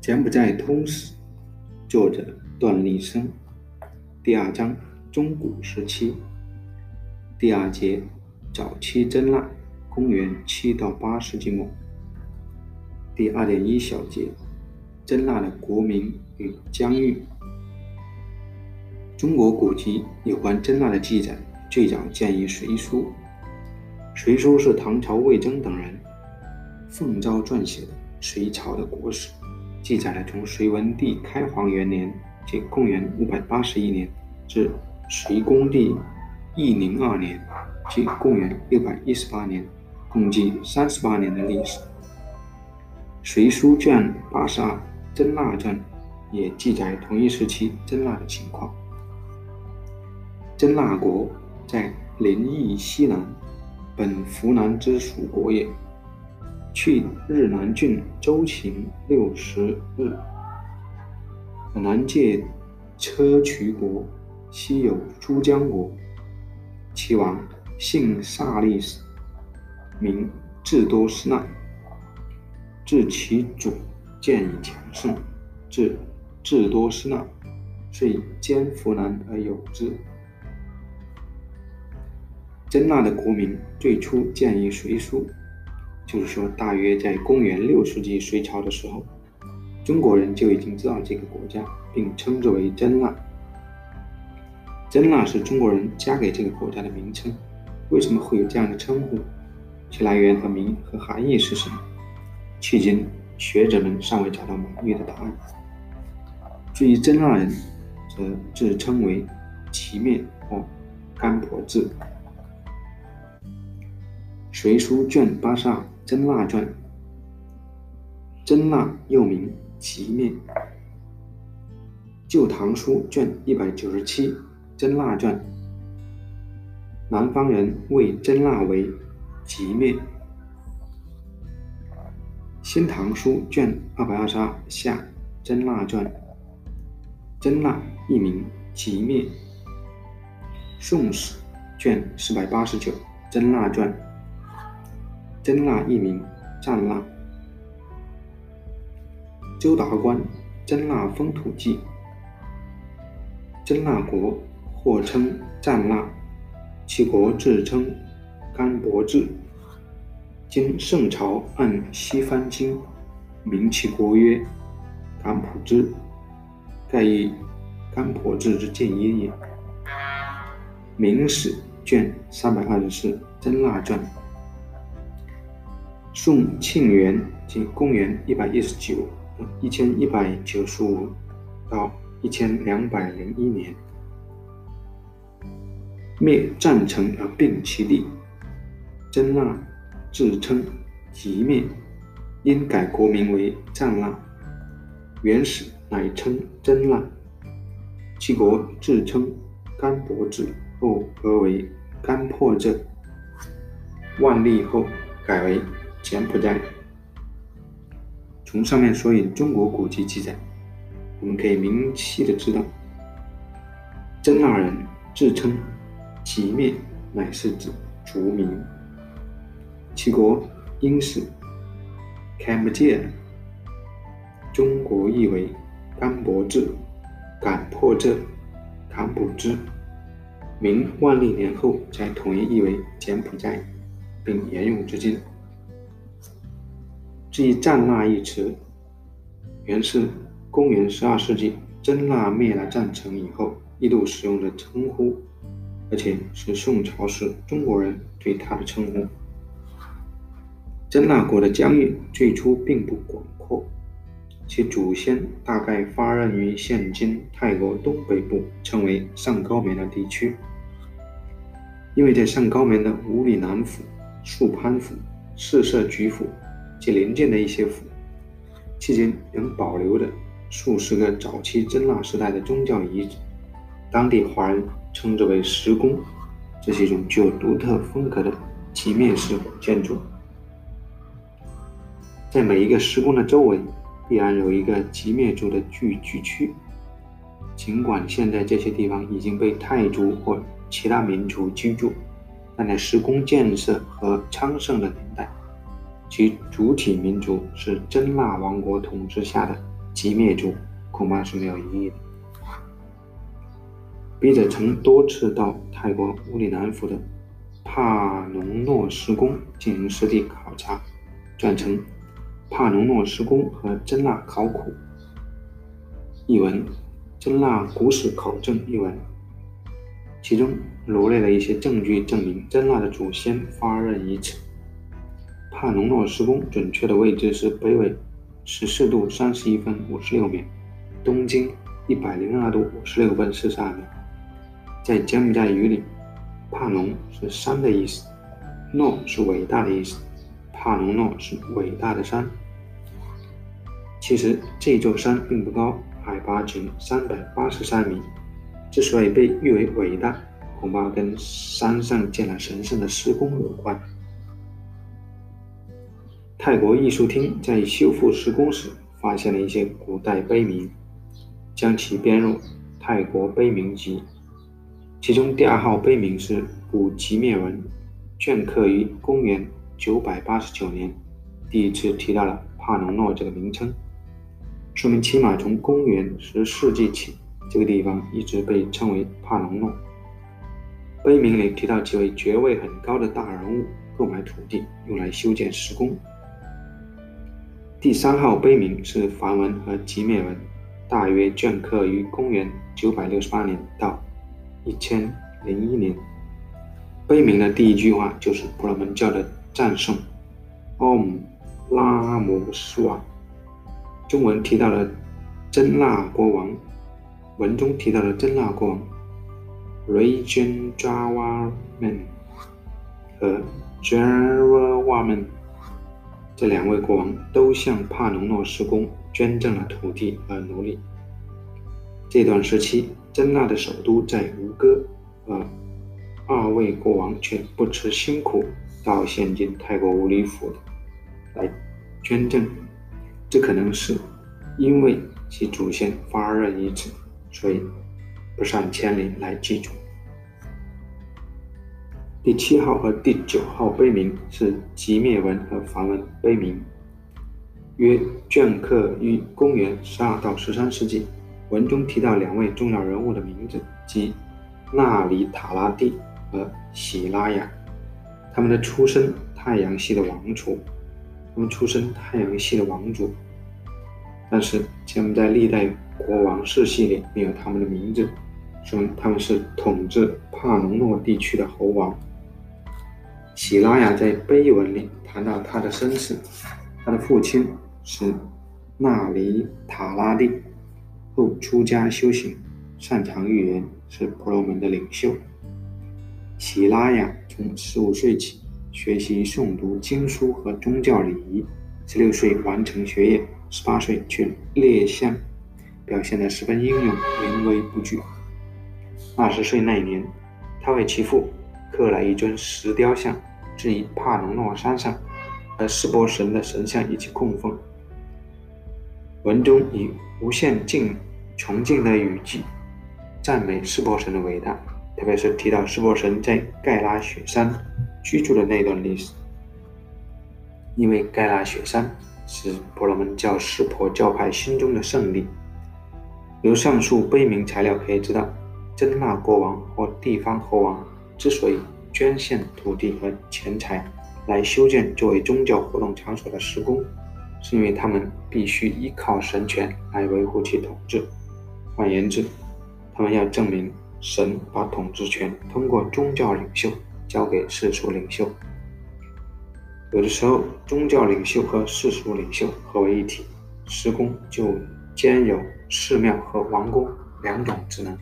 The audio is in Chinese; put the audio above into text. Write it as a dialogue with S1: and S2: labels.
S1: 柬埔寨通史，作者段立生，第二章中古时期，第二节早期真腊，公元七到八世纪末，第二点一小节真腊的国名与疆域。中国古籍有关真腊的记载最早见于《隋书》，《隋书》是唐朝魏征等人奉诏撰写的隋朝的国史。记载了从隋文帝开皇元年（即公元581年）至隋恭帝义宁二年（即公元618年）共计三十八年的历史。《隋书》卷八十二《真腊传》也记载同一时期真腊的情况。真腊国在临邑西南，本湖南之属国也。去日南郡周秦六十日，南界车渠国，西有珠江国。其王姓萨利斯，名智多斯那。至其主见以强盛，至智多斯那，遂兼扶南而有之。真腊的国名最初见于《隋书》。就是说，大约在公元六世纪隋朝的时候，中国人就已经知道这个国家，并称之为真腊。真腊是中国人加给这个国家的名称。为什么会有这样的称呼？其来源和名和含义是什么？迄今学者们尚未找到满意的答案。至于真腊人，则自称为齐面或干婆字。《隋书》卷八十二。真腊传，真腊又名吉面。旧唐书卷一百九十七，真腊传。南方人谓真腊为吉面。新唐书卷二百二十二下，真腊传。真腊一名吉面。宋史卷四百八十九，真腊传。真腊一名战腊。周达观《真腊风土记》。真腊国或称战腊，其国自称甘伯治。今圣朝按西方经名其国曰甘普之，盖以甘婆治之见焉也。明史卷三百二十四《真腊传》。宋庆元即公元一百一十九一千一百九十五到一千两百零一年，灭战城而并其地。真腊自称吉灭，因改国名为战腊。原始乃称真腊，其国自称甘伯治，后合为甘破镇。万历后改为。柬埔寨。从上面所引中国古籍记载，我们可以明晰的知道，真腊人自称吉面，乃是指族名。其国应是 Cambodia，中国译为甘伯治、敢破这、坎普之。明万历年后才统一译为柬埔寨，并沿用至今。至于“战腊”一词，原是公元十二世纪真腊灭了战城以后一度使用的称呼，而且是宋朝时中国人对他的称呼。真腊国的疆域最初并不广阔，其祖先大概发轫于现今泰国东北部，称为上高棉的地区。因为在上高棉的五里南府、素攀府、四色举府。及邻近的一些府，迄今仍保留着数十个早期真腊时代的宗教遗址，当地华人称之为石宫。这是一种具有独特风格的极面式建筑，在每一个石宫的周围必然有一个极面族的聚居区。尽管现在这些地方已经被泰族或其他民族居住，但在石宫建设和昌盛的年代。其主体民族是真腊王国统治下的吉灭族，恐怕是没有疑义的。笔者曾多次到泰国乌里南府的帕农诺施宫进行实地考察，撰成《帕农诺施宫和真腊考古》一文，《真腊古史考证》一文，其中罗列了一些证据，证明真腊的祖先发轫于此。帕农诺施宫准确的位置是北纬十四度三十一分五十六秒，东经一百零二度五十六分四十二秒。在柬埔寨语里，帕农是山的意思，诺是伟大的意思，帕农诺是伟大的山。其实这座山并不高，海拔仅三百八十三米。之所以被誉为伟大，恐怕跟山上建了神圣的施工有关。泰国艺术厅在修复石工时，发现了一些古代碑铭，将其编入《泰国碑铭集》。其中第二号碑铭是古吉灭文，镌刻于公元九百八十九年，第一次提到了帕农诺这个名称，说明起码从公元十世纪起，这个地方一直被称为帕农诺。碑铭里提到几位爵位很高的大人物购买土地用来修建石工。第三号碑铭是梵文和吉灭文，大约镌刻于公元九百六十八年到。一千零一年，碑铭的第一句话就是婆罗门教的赞颂：“Om 拉姆斯瓦。”中文提到了真腊国王，文中提到了真腊国王 Rajendravarman 和 Jaravarman 这两位国王都向帕农诺施工捐赠了土地和奴隶。这段时期。真腊的首都在吴哥，而二位国王却不辞辛苦到现今泰国乌里府来捐赠。这可能是因为其祖先发热于此，所以不上千里来祭祖。第七号和第九号碑铭是吉灭文和梵文碑铭，约镌刻于公元十二到十三世纪。文中提到两位重要人物的名字，即纳里塔拉蒂和喜拉雅。他们的出身太阳系的王储，他们出身太阳系的王族。但是柬埔寨历代国王世系里没有他们的名字，说明他们是统治帕农诺地区的侯王。喜拉雅在碑文里谈到他的身世，他的父亲是纳里塔拉蒂。后出家修行，擅长预言，是婆罗门的领袖。喜拉雅从十五岁起学习诵读经书和宗教礼仪，十六岁完成学业，十八岁去猎象，表现得十分英勇，临危不惧。二十岁那年，他为其父刻了一尊石雕像，置于帕农诺山上，和湿婆神的神像一起供奉。文中以无限尽穷尽的语句赞美湿婆神的伟大，特别是提到湿婆神在盖拉雪山居住的那段历史。因为盖拉雪山是婆罗门教湿婆教派心中的圣地。由上述碑铭材料可以知道，真腊国王或地方侯王之所以捐献土地和钱财来修建作为宗教活动场所的石宫。是因为他们必须依靠神权来维护其统治。换言之，他们要证明神把统治权通过宗教领袖交给世俗领袖。有的时候，宗教领袖和世俗领袖合为一体，施工就兼有寺庙和王宫两种职能。